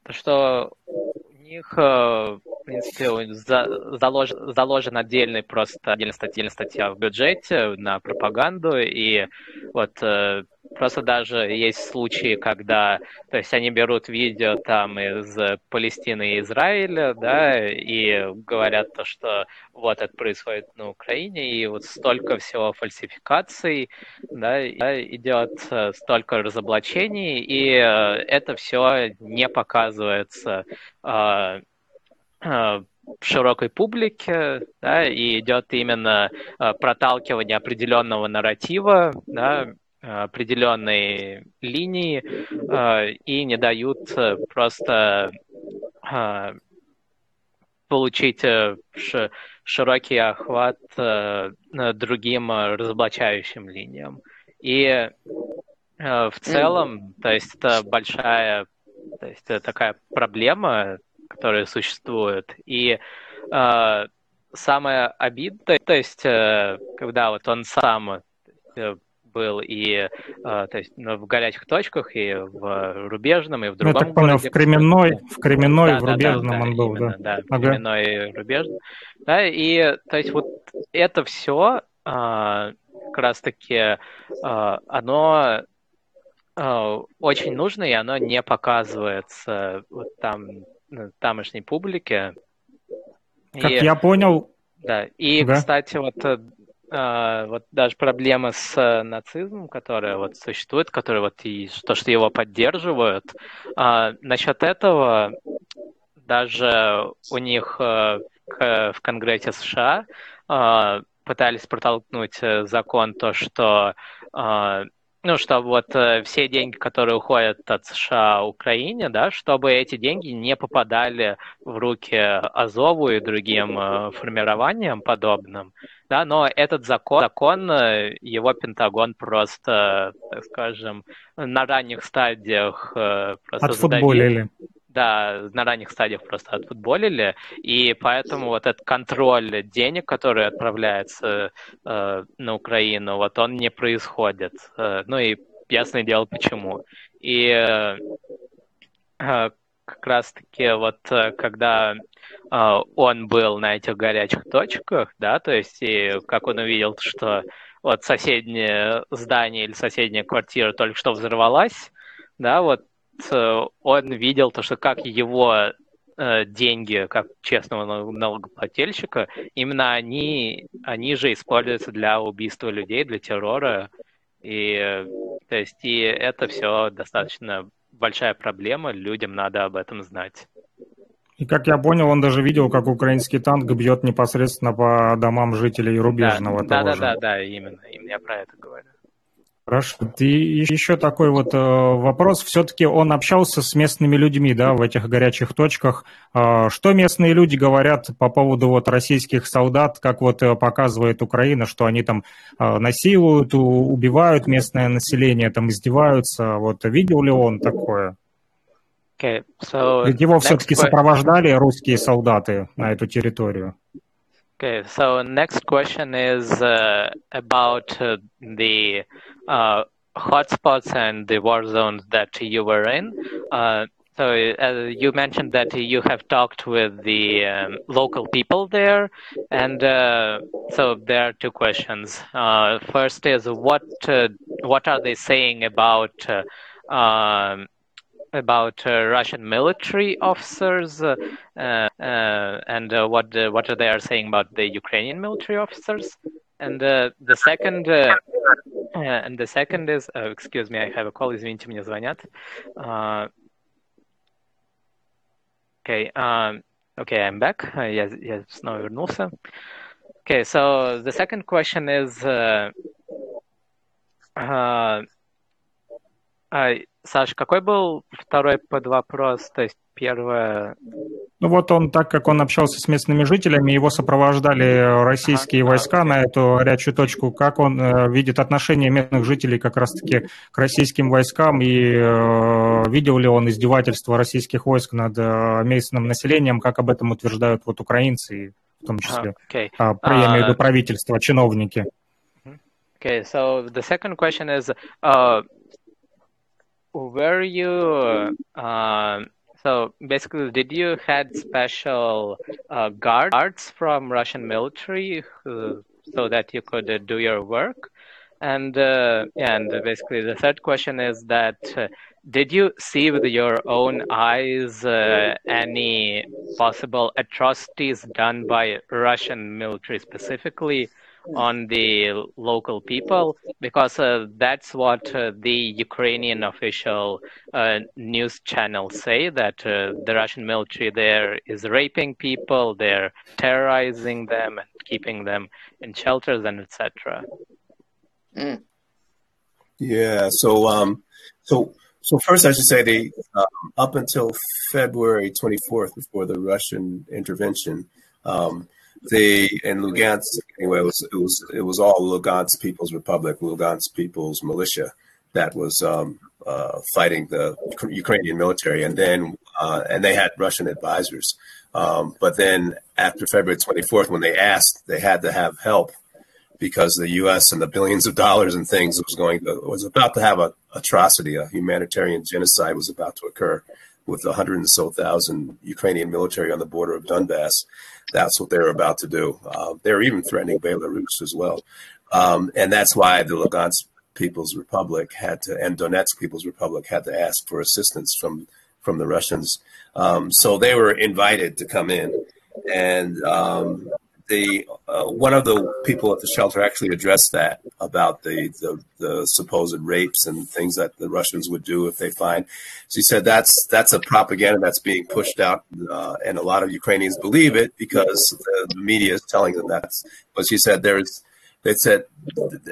[SPEAKER 4] то, что у них, э, в принципе, у- за- залож- заложен отдельный просто отдельная статья, отдельная статья в бюджете на пропаганду, и вот э, просто даже есть случаи, когда, то есть они берут видео там из Палестины и Израиля, да, и говорят то, что вот это происходит на Украине, и вот столько всего фальсификаций, да, идет э, столько разоблачений, и э, это все не показывается э, э, широкой публике, да, и идет именно проталкивание определенного нарратива, да, определенной линии, э, и не дают просто э, получить э, широкий охват другим разоблачающим линиям. И в целом, то есть это большая, то есть это такая проблема, которая существует. И самое обидное, то есть когда вот он сам был и э, то есть, ну, в горячих точках, и в рубежном, и в другом
[SPEAKER 3] Я так понял, в Кременной, в Кременной,
[SPEAKER 4] Да,
[SPEAKER 3] в
[SPEAKER 4] да, да,
[SPEAKER 3] Рубежном
[SPEAKER 4] да,
[SPEAKER 3] он был,
[SPEAKER 4] именно,
[SPEAKER 3] да.
[SPEAKER 4] да,
[SPEAKER 3] Ага.
[SPEAKER 4] Кременной и Рубежном. Да, и то есть вот это все как раз-таки а, оно а, очень нужно, и оно не показывается вот там ну, тамошней публике.
[SPEAKER 3] Как
[SPEAKER 4] И-
[SPEAKER 3] я понял,
[SPEAKER 4] да, и,
[SPEAKER 3] Да.
[SPEAKER 4] кстати, вот, э, а, вот даже проблема с э, нацизмом, которая вот существует, которая вот и то, что его поддерживают, а, насчет этого даже у них э, в Конгрессе США а, пытались протолкнуть э, закон, то, что ну, что вот э, все деньги, которые уходят от США Украине, да, чтобы эти деньги не попадали в руки Азову и другим э, формированиям подобным, да, но этот закон, закон, э, его Пентагон просто, так скажем, на ранних стадиях э, просто задавил. Да, на ранних стадиях просто отфутболили, и поэтому вот этот контроль денег, который отправляется э, на Украину, вот он не происходит. Э, ну и ясное дело почему. И э, э, как раз-таки вот э, когда э, он был на этих горячих точках, да, то есть и как он увидел, что вот соседнее здание или соседняя квартира только что взорвалась, да, вот он видел то, что как его э, деньги, как честного нал- налогоплательщика, именно они, они же используются для убийства людей, для террора. И, э, то есть, и это все достаточно большая проблема, людям надо об этом знать.
[SPEAKER 3] И как я понял, он даже видел, как украинский танк бьет непосредственно по домам жителей Рубежного
[SPEAKER 4] да,
[SPEAKER 3] того
[SPEAKER 4] да,
[SPEAKER 3] же.
[SPEAKER 4] да, да, именно, именно я про это говорю.
[SPEAKER 3] Хорошо. И еще такой вот э, вопрос. Все-таки он общался с местными людьми, да, в этих горячих точках. Э, что местные люди говорят по поводу вот российских солдат, как вот э, показывает Украина, что они там э, насилуют, убивают местное население, там издеваются. Вот видел ли он такое?
[SPEAKER 4] Okay, so
[SPEAKER 3] Ведь его все-таки сопровождали русские солдаты на эту территорию.
[SPEAKER 4] Okay, so next question is uh, about uh, the uh, hotspots and the war zones that you were in. Uh, so uh, you mentioned that you have talked with the um, local people there, and uh, so there are two questions. Uh, first is what uh, what are they saying about uh, um, about Russian military officers and what what are they are saying about the Ukrainian military officers And uh, the second uh, uh, and the second is uh, excuse me, I have a call. Извините, мне звонят. Uh, okay, um, okay, I'm back. Uh, я, я снова вернулся. Okay, so the second question is. Uh, uh, а, Саш, какой был второй подвопрос? То есть первое...
[SPEAKER 3] Ну вот он, так как он общался с местными жителями, его сопровождали российские
[SPEAKER 4] Ага,
[SPEAKER 3] войска
[SPEAKER 4] окей.
[SPEAKER 3] на эту горячую точку. Как он э, видит отношение местных жителей как раз-таки к российским войскам и э, видел ли он издевательства российских войск над э, местным населением, как об этом утверждают вот украинцы, в том числе,
[SPEAKER 4] Окей.
[SPEAKER 3] а, про- я имею в виду
[SPEAKER 4] А,
[SPEAKER 3] правительство, чиновники.
[SPEAKER 4] Okay, so the second question is, uh, were you, uh, so basically, did you had special uh, guards from Russian military who, so that you could uh, do your work? And uh, and basically, the third question is that uh, did you see with your own eyes uh, any possible atrocities done by Russian military specifically on the local people? Because uh, that's what uh, the Ukrainian official uh, news channels say that uh, the Russian military there is raping people, they're terrorizing them and keeping them in shelters and etc.
[SPEAKER 5] Mm.
[SPEAKER 8] Yeah. So, um, so, so first, I should say the um, up until February 24th, before the Russian intervention, um, the in Lugansk anyway it was it was it was all Lugansk People's Republic, Lugansk People's Militia that was um, uh, fighting the Ukrainian military, and then uh, and they had Russian advisors. Um, but then after February 24th, when they asked, they had to have help because the U.S. and the billions of dollars and things was going to, was about to have a atrocity, a humanitarian genocide was about to occur with a hundred and so thousand Ukrainian military on the border of Donbass. That's what they're about to do. Uh, they're even threatening Belarus as well. Um, and that's why the Lugansk People's Republic had to, and Donetsk People's Republic had to ask for assistance from, from the Russians. Um, so they were invited to come in. And um, the uh, one of the people at the shelter actually addressed that about the, the, the supposed rapes and things that the Russians would do if they find. She said that's that's a propaganda that's being pushed out, uh, and a lot of Ukrainians believe it because the, media is telling them that. But she said there's they said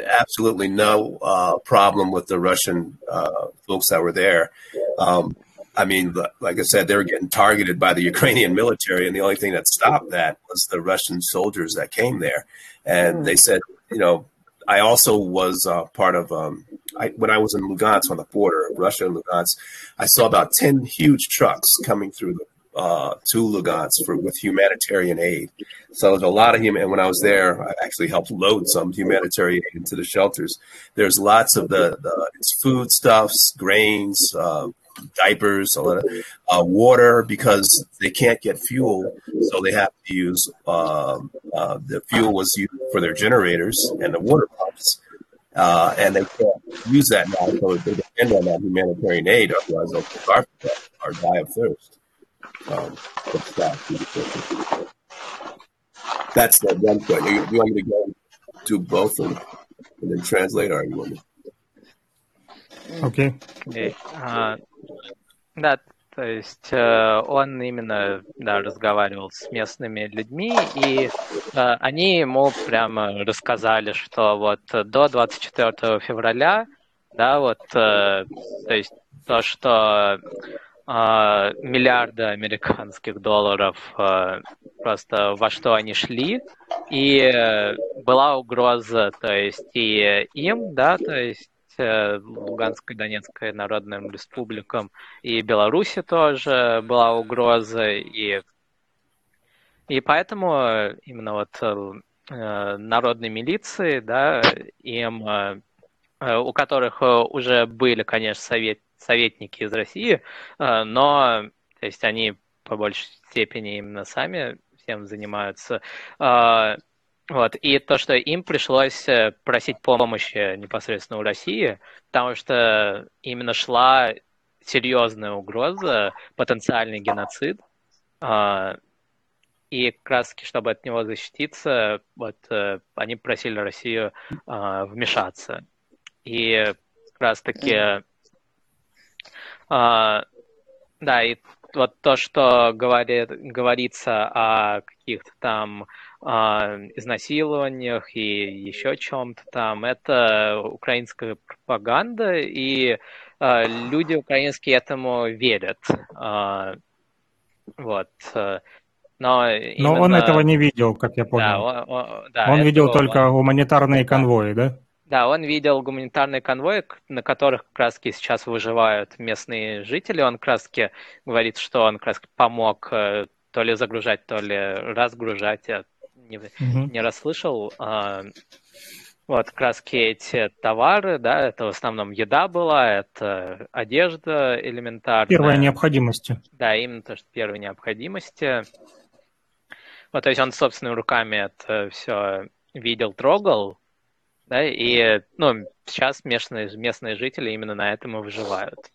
[SPEAKER 8] absolutely no uh, problem with the Russian uh, folks that were there. Um, I mean, like I said, they were getting targeted by the Ukrainian military, and the only thing that stopped that was the Russian soldiers that came there. And they said, you know, I also was uh, part of um, I, when I was in Lugansk on the border, Russia and Lugansk. I saw about ten huge trucks coming through the, uh, to Lugansk for with humanitarian aid. So there's a lot of human. And when I was there, I actually helped load some humanitarian aid into the shelters. There's lots of the, the foodstuffs, grains, uh, diapers, a lot of uh, water because they can't get fuel, so they have to use uh, uh, the fuel was used for their generators and the water pumps, uh, and they can't use that now, so they depend on that humanitarian aid. Otherwise, they'll starve or die of thirst. Um, that's the one point. You, you want me to go do both of them and then translate, or you want me?
[SPEAKER 3] Okay.
[SPEAKER 4] okay. Uh, да, то есть э, он именно да, разговаривал с местными людьми, и э, они ему прямо рассказали, что вот до 24 февраля, да, вот, э, то есть то, что миллиарды американских долларов просто во что они шли, и была угроза, то есть и им, да, то есть Луганской, Донецкой народным республикам и Беларуси тоже была угроза, и, и поэтому именно вот э, народной милиции, да, им, э, у которых уже были, конечно, совет, советники из России, э, но, то есть они по большей степени именно сами всем занимаются, вот, и то, что им пришлось э, просить помощи непосредственно у России, потому что именно шла серьезная угроза, потенциальный геноцид, а, и как раз чтобы от него защититься, вот э, они просили Россию а, вмешаться. И как раз таки, а, да, и вот то, что говорит, говорится о каких-то там изнасилованиях и еще чем-то там. Это украинская пропаганда, и а, люди украинские этому верят. А, вот. Но, именно...
[SPEAKER 3] Но он этого не видел, как я понял.
[SPEAKER 4] Да, он, он, да,
[SPEAKER 3] он видел только он... гуманитарные конвои, да?
[SPEAKER 4] Да, он видел гуманитарные конвои, на которых как раз сейчас выживают местные жители. Он как раз говорит, что он как раз помог э, то ли загружать, то ли разгружать не, угу. не расслышал. А, вот как раз эти товары, да, это в основном еда была, это одежда элементарная.
[SPEAKER 3] Первая необходимость.
[SPEAKER 4] Да, именно то, что первой необходимости. Вот, то есть он собственными руками это все видел, трогал, да, и, ну, сейчас местные, местные жители именно на этом и выживают.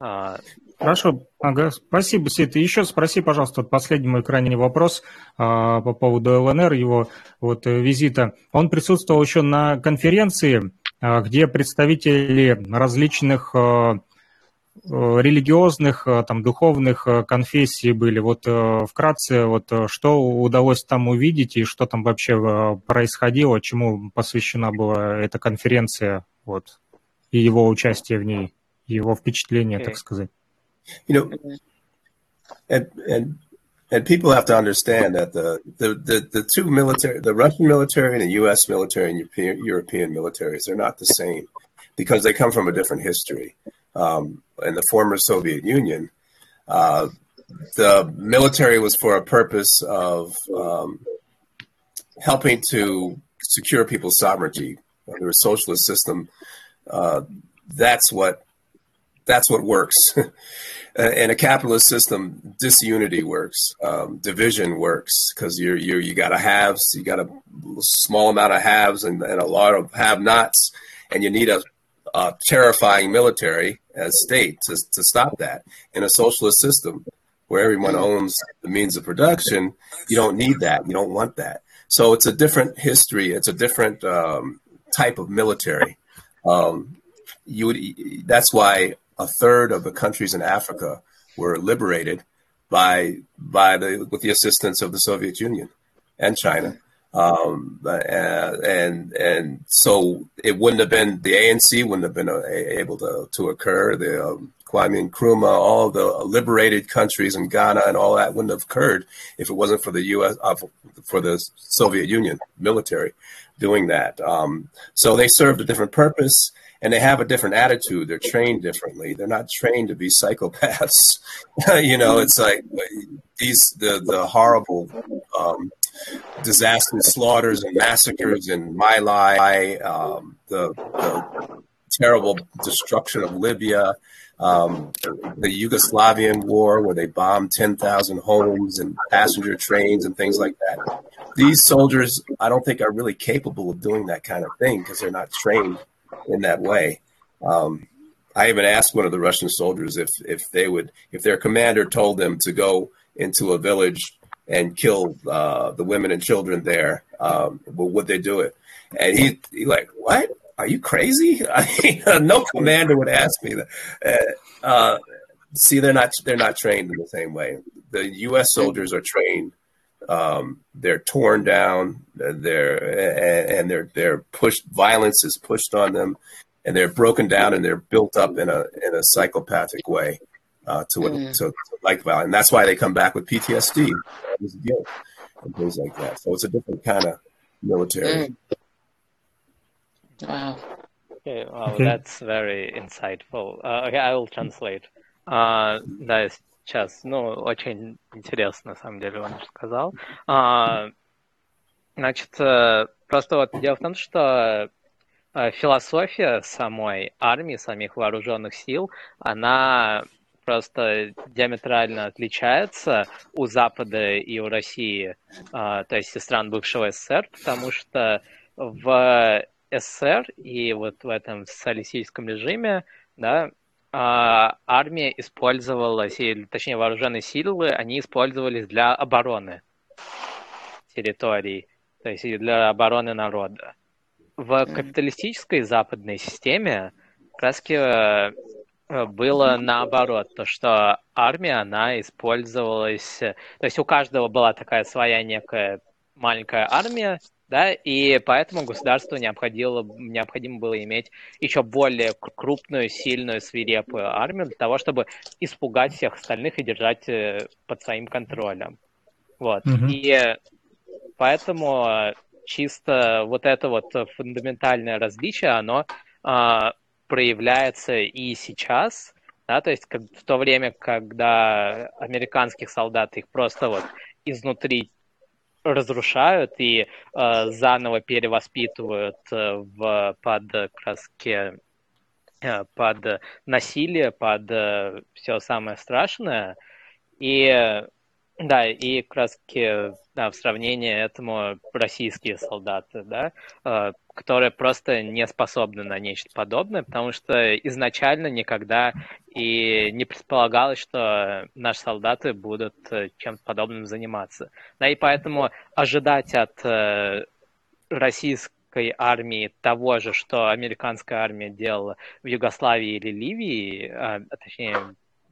[SPEAKER 3] А, Хорошо, ага, спасибо, Сид. Еще спроси, пожалуйста, вот последний мой крайний вопрос а, по поводу ЛНР, его вот э, визита. Он присутствовал еще на конференции, а, где представители различных а, э, религиозных, а, там, духовных а, конфессий были. Вот а, вкратце, вот что удалось там увидеть и что там вообще происходило, чему посвящена была эта конференция, вот, и его участие в ней, его впечатление, okay. так сказать.
[SPEAKER 8] You know, and and and people have to understand that the, the, the, the, two military, the Russian military and the U.S. military and European, European militaries, they're not the same because they come from a different history. Um, in the former Soviet Union, uh, the military was for a purpose of um, helping to secure people's sovereignty under a socialist system. Uh, that's what that's what works. in a capitalist system, disunity works, um, division works because you're you you got a haves, you got a small amount of haves and, and a lot of have-nots, and you need a, a terrifying military as state to to stop that. In a socialist system where everyone owns the means of production, you don't need that. You don't want that. So it's a different history. It's a different um, type of military. Um, you would, that's why a third of the countries in Africa were liberated by by the with the assistance of the Soviet Union and China. Um, and and so it wouldn't have been the ANC wouldn't have been uh, able to to occur. The um, Kwame Nkrumah, all the liberated countries in Ghana and all that wouldn't have occurred if it wasn't for the U.S. Uh, for the Soviet Union military doing that. Um, so they served a different purpose and they have a different attitude. They're trained differently. They're not trained to be psychopaths. you know, it's like these the the horrible um, slaughters and massacres in My Lai, um, the, the terrible destruction of Libya. Um, the Yugoslavian war, where they bombed 10,000 homes and passenger trains and things like that. These soldiers, I don't think, are really capable of doing that kind of thing because they're not trained in that way. Um, I even asked one of the Russian soldiers if if they would if their commander told them to go into a village and kill uh, the women and children there, um, would they do it? And he he like what? Are you crazy? No commander would ask me that. Uh, uh, see, they're not they're not trained in the same way. The U.S. soldiers are trained um, they're torn down. They're and they're they're pushed. Violence is pushed on them, and they're broken down and they're built up in a in a psychopathic way uh, to, mm. to, to like violence. And that's why they come back with PTSD, guilt, and things like that. So it's a different kind of military.
[SPEAKER 5] Mm. Wow.
[SPEAKER 4] Okay, well, okay. that's very insightful. Uh, okay, I will translate. Uh, да, Сейчас, ну, очень интересно, на самом деле, он сказал. А, значит, э, просто вот дело в том, что э, философия самой армии, самих вооруженных сил, она просто диаметрально отличается у Запада и у России, а, то есть и стран бывшего СССР, потому что в СССР и вот в этом социалистическом режиме, да, армия использовалась, или точнее вооруженные силы, они использовались для обороны территорий, то есть для обороны народа. В капиталистической западной системе как раз э, было наоборот, то что армия, она использовалась, то есть у каждого была такая своя некая маленькая армия, да, и поэтому государству необходимо, необходимо было иметь еще более крупную, сильную, свирепую армию для того, чтобы испугать всех остальных и держать э, под своим контролем. Вот. Mm-hmm. И поэтому чисто вот это вот фундаментальное различие, оно а, проявляется и сейчас, да, то есть как, в то время, когда американских солдат их просто вот изнутри разрушают и э, заново перевоспитывают э, в, под краски э, под насилие, под э, все самое страшное. И да, и таки да, в сравнении этому российские солдаты, да, которые просто не способны на нечто подобное, потому что изначально никогда и не предполагалось, что наши солдаты будут э, чем-то подобным заниматься. Да, и поэтому ожидать от э, российской армии того же, что американская армия делала в Югославии или Ливии, а, точнее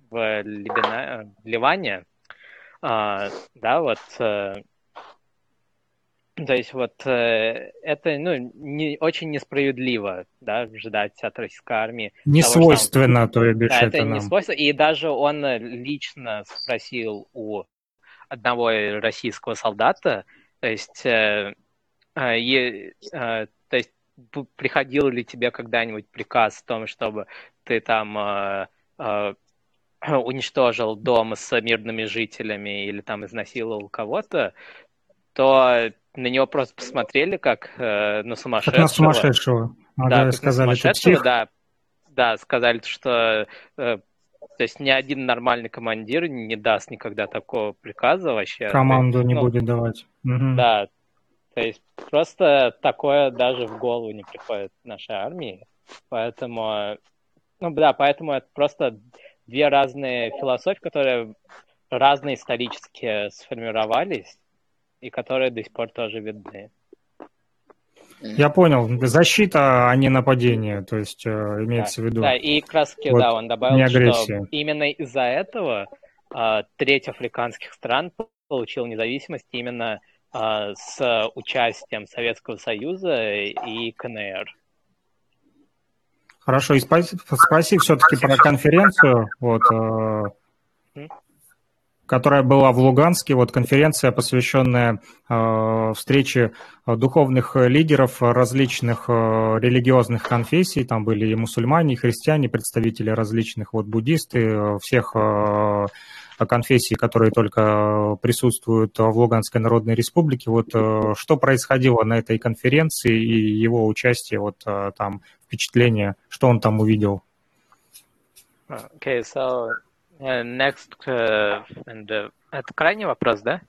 [SPEAKER 4] в, Либина, Ливане, а, да, вот э, то есть вот э, это ну, не, очень несправедливо да, ожидать от российской армии.
[SPEAKER 3] Не того, свойственно,
[SPEAKER 4] что,
[SPEAKER 3] то есть
[SPEAKER 4] да,
[SPEAKER 3] это,
[SPEAKER 4] это
[SPEAKER 3] нам.
[SPEAKER 4] не свойственно. И даже он лично спросил у одного российского солдата. То есть, э, э, э, то есть приходил ли тебе когда-нибудь приказ о том, чтобы ты там э, э, уничтожил дом с мирными жителями или там изнасиловал кого-то, то на него просто посмотрели как э, на
[SPEAKER 3] Как
[SPEAKER 4] сумасшедшего.
[SPEAKER 3] на сумасшедшего. Ага,
[SPEAKER 4] Да, как на
[SPEAKER 3] сказали, ты
[SPEAKER 4] сумасшедшего, да. Да, сказали, что э, то есть ни один нормальный командир не даст никогда такого приказа вообще. То есть,
[SPEAKER 3] Команду не
[SPEAKER 4] ну,
[SPEAKER 3] будет давать. Мгм.
[SPEAKER 4] да, то есть просто такое даже в голову не приходит нашей армии. Поэтому, ну да, поэтому это просто две разные философии, которые разные исторически сформировались и которые до сих пор тоже видны.
[SPEAKER 3] Я понял. Защита, а не нападение. То есть э,
[SPEAKER 4] Да,
[SPEAKER 3] имеется в виду.
[SPEAKER 4] да, и как раз таки,
[SPEAKER 3] Вот,
[SPEAKER 4] да, он
[SPEAKER 3] не
[SPEAKER 4] добавил, что
[SPEAKER 3] агрессия.
[SPEAKER 4] именно из-за этого а, треть африканских стран получил независимость именно а, с участием Советского Союза и КНР.
[SPEAKER 3] Хорошо, и спаси, спроси все-таки про конференцию, вот, э? Которая была в Луганске, вот конференция, посвященная э, встрече э, духовных лидеров различных э, религиозных конфессий, там были и мусульмане, и христиане, представители различных, вот буддисты, э, всех э, конфессий, которые только присутствуют в Луганской Народной Республике. Вот э, что происходило на этой конференции и его участие, вот э, там впечатление, что он там увидел?
[SPEAKER 4] Okay, so uh, next, uh, and uh, это крайний вопрос, да?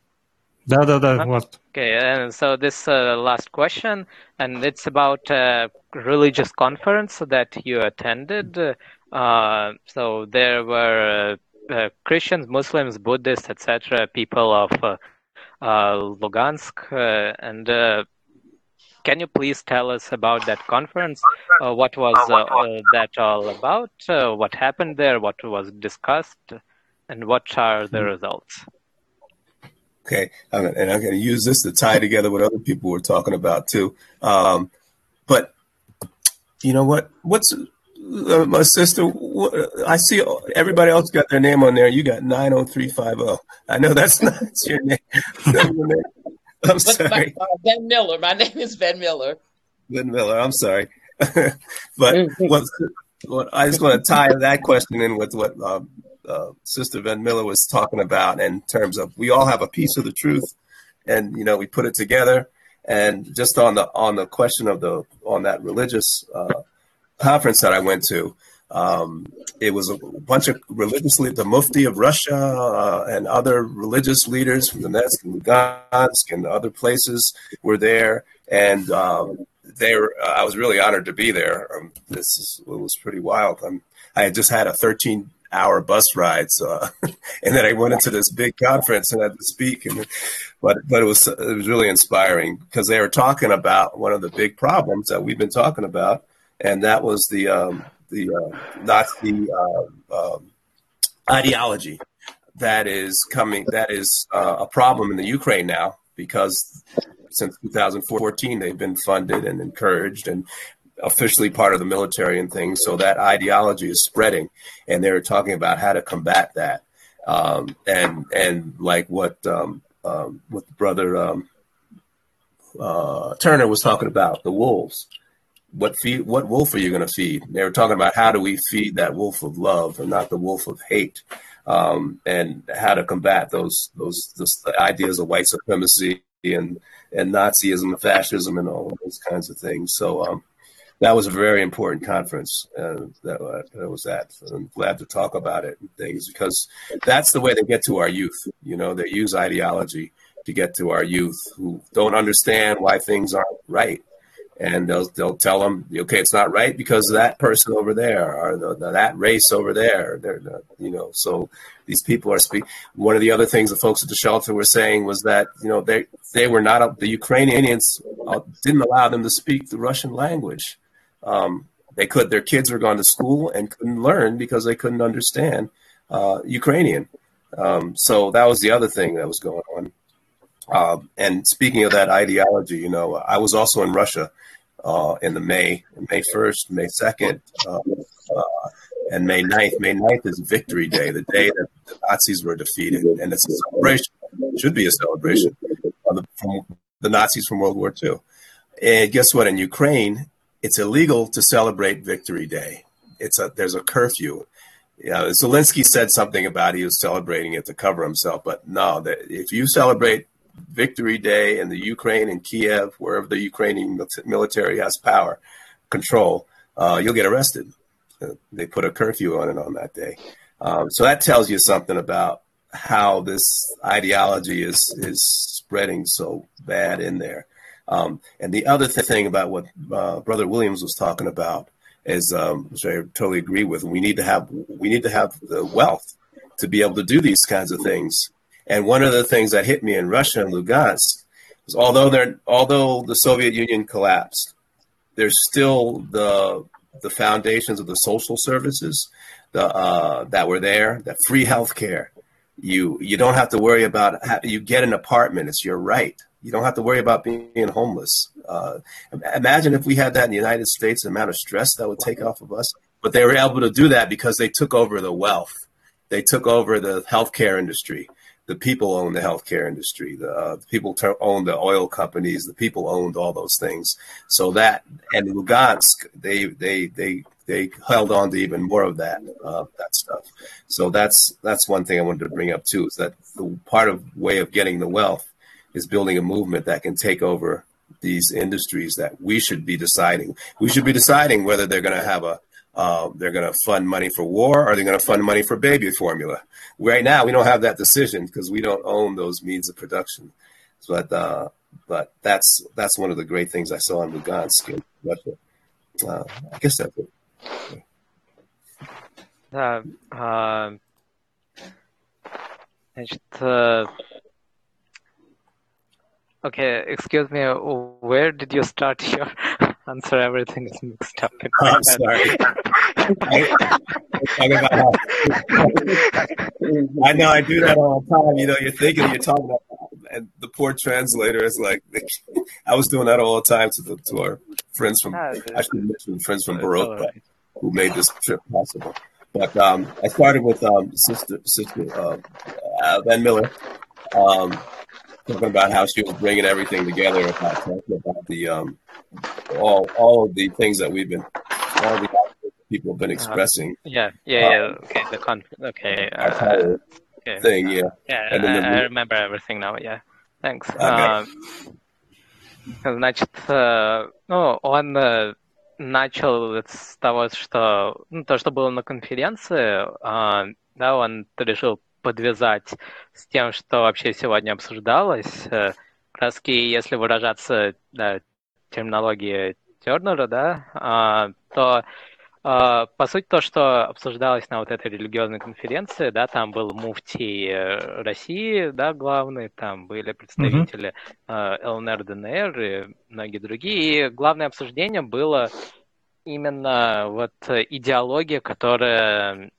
[SPEAKER 3] Да-да-да,
[SPEAKER 4] Huh?
[SPEAKER 3] вот.
[SPEAKER 4] Okay, and so this uh, last question, and it's about a religious conference that you attended. Uh, so there were uh, uh, Christians, Muslims, Buddhists, etc., people of uh, uh, Lugansk, uh, and uh, can you please tell us about that conference? Uh, what was uh, uh, that all about? Uh, what happened there? What was discussed? And what are the results?
[SPEAKER 8] Okay, I'm, and I'm going to use this to tie together what other people were talking about too. Um, but you know what? What's uh, my sister? What, I see everybody else got their name on there. You got nine oh three five zero. I know that's not your name. That's your name. I'm
[SPEAKER 5] my,
[SPEAKER 8] sorry,
[SPEAKER 5] uh, Ben Miller. My name is Ben Miller.
[SPEAKER 8] Lynn Miller. I'm sorry, but what, what I just want to tie that question in with what uh, uh, Sister Van Miller was talking about in terms of we all have a piece of the truth, and you know we put it together. And just on the on the question of the on that religious uh, conference that I went to, um, it was a bunch of religious leaders, the Mufti of Russia uh, and other religious leaders from the Donetsk and Lugansk and other places were there, and um, they were, I was really honored to be there. Um, this is, was pretty wild. Um, I had just had a 13 hour bus ride, so and then I went into this big conference and had to speak, and but but it was it was really inspiring because they were talking about one of the big problems that we've been talking about, and that was the um, the uh, Nazi uh, um, ideology that is coming that is uh, a problem in the Ukraine now because since 2014 they've been funded and encouraged and officially part of the military and things. So that ideology is spreading and they were talking about how to combat that. Um, and and like what um, um, what the brother um, uh, Turner was talking about the wolves what feed what wolf are you going to feed they were talking about how do we feed that wolf of love and not the wolf of hate um, and how to combat those those, those ideas of white supremacy and and Nazism and fascism and all those kinds of things. So um, that was a very important conference uh, that, uh, that was at. I'm glad to talk about it and things because that's the way they get to our youth. You know, they use ideology to get to our youth who don't understand why things aren't right and they'll they'll tell them, okay, it's not right because that person over there or the, the, that race over there. They're, the, you know, so these people are speaking. One of the other things the folks at the shelter were saying was that you know they they were not the Ukrainians uh, didn't allow them to speak the Russian language. Um, they could their kids were gone to school and couldn't learn because they couldn't understand uh, Ukrainian. Um, so that was the other thing that was going on. Uh, and speaking of that ideology, you know, I was also in Russia uh, in the May, May 1st, May 2nd, uh, and May 9th. May 9th is Victory Day, the day that the Nazis were defeated. And it's a celebration should be a celebration of the, from the Nazis from World War II. And guess what? In Ukraine, it's illegal to celebrate Victory Day. It's a there's a curfew. Know, Zelensky said something about he was celebrating it to cover himself, but no, that if you celebrate Victory Day in the Ukraine and Kiev, wherever the Ukrainian military has power, control, uh, you'll get arrested. Uh, they put a curfew on it on that day. Um, so that tells you something about how this ideology is is spreading so bad in there. Um, and the other th- thing about what uh, Brother Williams was talking about is, um, which I totally agree with, we need to have we need to have the wealth to be able to do these kinds of things. And one of the things that hit me in Russia and Lugansk was, although they're although the Soviet Union collapsed, there's still the the foundations of the social services the, uh, that were there, that free health care. You you don't have to worry about how, you get an apartment. It's your right. You don't have to worry about being homeless. Uh, imagine if we had that in the United States, the amount of stress that would take off of us. But they were able to do that because they took over the wealth. They took over the healthcare industry. The people owned the healthcare industry. The, uh, the people ter- the oil companies. The people owned all those things. So that and Lugansk, they they they they held on to even more of that uh, that stuff. So that's that's one thing I wanted to bring up too. Is that the part of way of getting the wealth is building a movement that can take over these industries that we should be deciding. We should be deciding whether they're going to have a uh, they're going to fund money for war or they're going to fund money for baby formula. Right now, we don't have that decision because we don't own those means of production. But uh, but that's that's one of the great things I saw in Lugansk in Russia. Uh, I guess that's it.
[SPEAKER 4] Да, а, значит, uh, okay, excuse me, where did you start Your answer? Everything is mixed up. In
[SPEAKER 8] I'm sorry. I, I, know I do that all the time. You know, you're thinking you're talking about, and the poor translator is like, I was doing that all the time to the to our friends from, I should mention friends from Baroque, but who made this trip possible. But um, I started with um, Sister Sister uh, uh, Van Miller, um, talking about how she was bringing everything together about talking about the um, all all of the things that we've been all the people have been uh-huh. expressing.
[SPEAKER 4] Uh, yeah, yeah, yeah. Okay, the con- okay, uh,
[SPEAKER 8] okay. thing, yeah.
[SPEAKER 4] Yeah, and then I, the, I remember everything now. Yeah, thanks. Okay. Uh, значит, ну, он начал с того, что ну, то, что было на конференции, а, да, он решил подвязать с тем, что вообще сегодня обсуждалось. Э, краски, если выражаться да, терминологией Тернера, да, а, то а, по сути то, что обсуждалось на вот этой религиозной конференции, да, там был муфтий э, России, да, главный, там были представители mm-hmm. ЛНР, ДНР и многие другие. И главное обсуждение было именно вот идеология, которая э,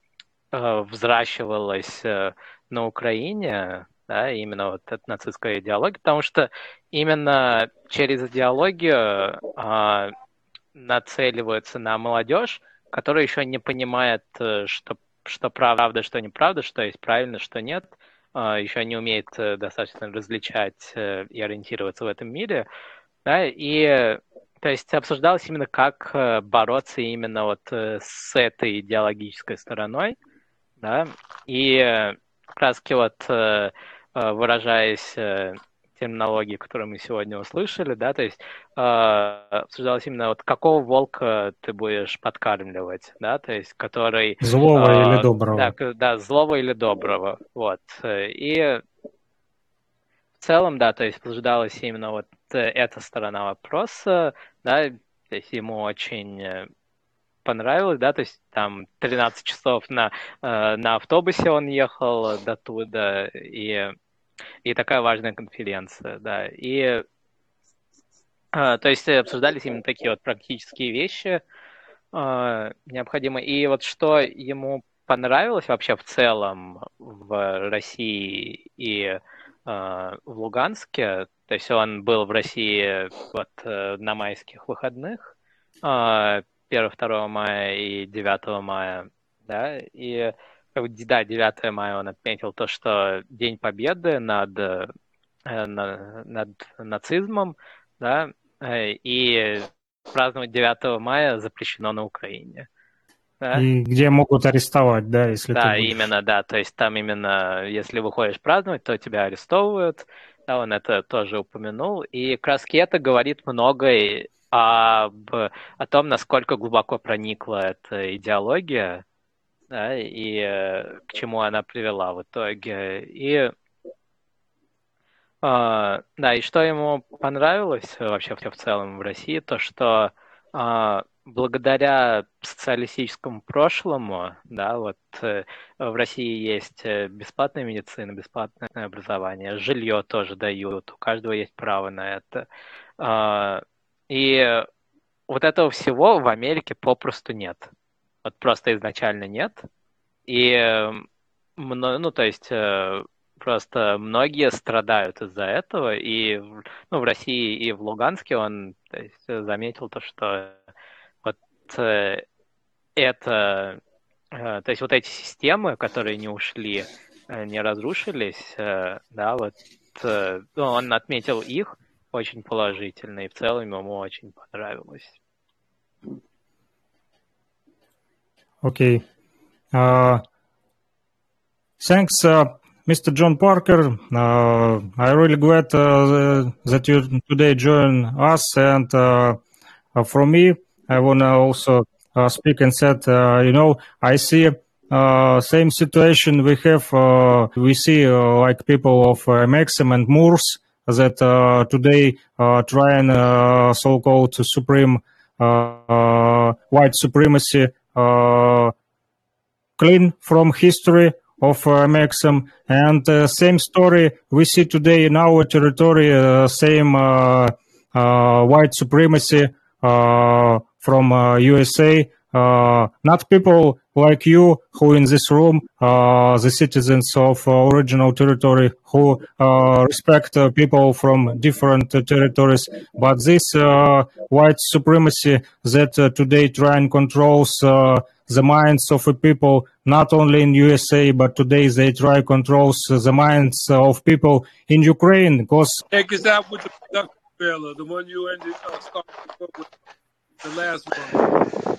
[SPEAKER 4] взращивалась э, на Украине, да, именно вот эта нацистская идеология, потому что именно через идеологию э, нацеливаются на молодежь, которая еще не понимает, э, что, что правда, что неправда, что есть правильно, что нет, э, еще не умеет э, достаточно различать э, и ориентироваться в этом мире, да, и то есть обсуждалось именно, как э, бороться именно вот э, с этой идеологической стороной, да, и э, как раз вот выражаясь терминологии, которую мы сегодня услышали, да, то есть обсуждалось именно вот какого волка ты будешь подкармливать, да, то есть который...
[SPEAKER 3] Злого э, или доброго.
[SPEAKER 4] Да, да, злого или доброго, вот. И в целом, да, то есть обсуждалась именно вот эта сторона вопроса, да, то есть ему очень э, понравилось, да, то есть там 13 часов на, э, на автобусе он ехал до туда, и, и такая важная конференция, да, и э, то есть обсуждались именно такие вот практические вещи необходимые, и вот что ему понравилось вообще в целом в России и в Луганске, то есть он был в России вот э, на майских выходных, 1-2 а, мая и 9 мая, да, и да, 9 мая он отметил то, что День Победы над, э, на- над нацизмом, да, э, и праздновать 9 мая запрещено на Украине. Да?
[SPEAKER 3] И где могут арестовать, да, если
[SPEAKER 4] Да,
[SPEAKER 3] ты будешь.
[SPEAKER 4] именно, да. То есть там именно, если выходишь праздновать, то тебя арестовывают. Да, он это тоже упомянул. И как раз это говорит многое об, о том, насколько глубоко проникла эта идеология, да, и э, к чему она привела в итоге. И а, да, и что ему понравилось вообще в целом в России, то что а, благодаря социалистическому прошлому, да, вот э, в России есть э, бесплатная медицина, бесплатное образование, жилье тоже дают, у каждого есть право на это. И вот этого всего в Америке попросту нет. Вот просто изначально нет. И, ну, то есть, э, просто многие страдают из-за этого. И, ну, в России и в Луганске он то есть, э, заметил то, что вот э, это, то есть вот эти системы, которые не ушли, не разрушились, да, вот ну, он отметил их очень положительно, и в целом ему очень понравилось.
[SPEAKER 3] Okay. Uh, thanks, uh, Mr. John Parker. Uh, I really glad that you today join us. And for me, I want to also speak and said, you know, I see same situation we have. we see like people of uh, Amexem and Moors that uh, today uh, trying uh, so-called supreme white supremacy clean from history of uh, Amexem. And uh, same story we see today in our territory, uh, same white supremacy from USA. Uh, not people like you who in this room, uh, the citizens of uh, original territory who uh, respect uh, people from different territories, but this uh, white supremacy that today try and controls the minds of people, not only in USA, but today they try controls the minds of people in Ukraine because
[SPEAKER 1] Take us out with the production trailer, the one you ended uh, with, the last one.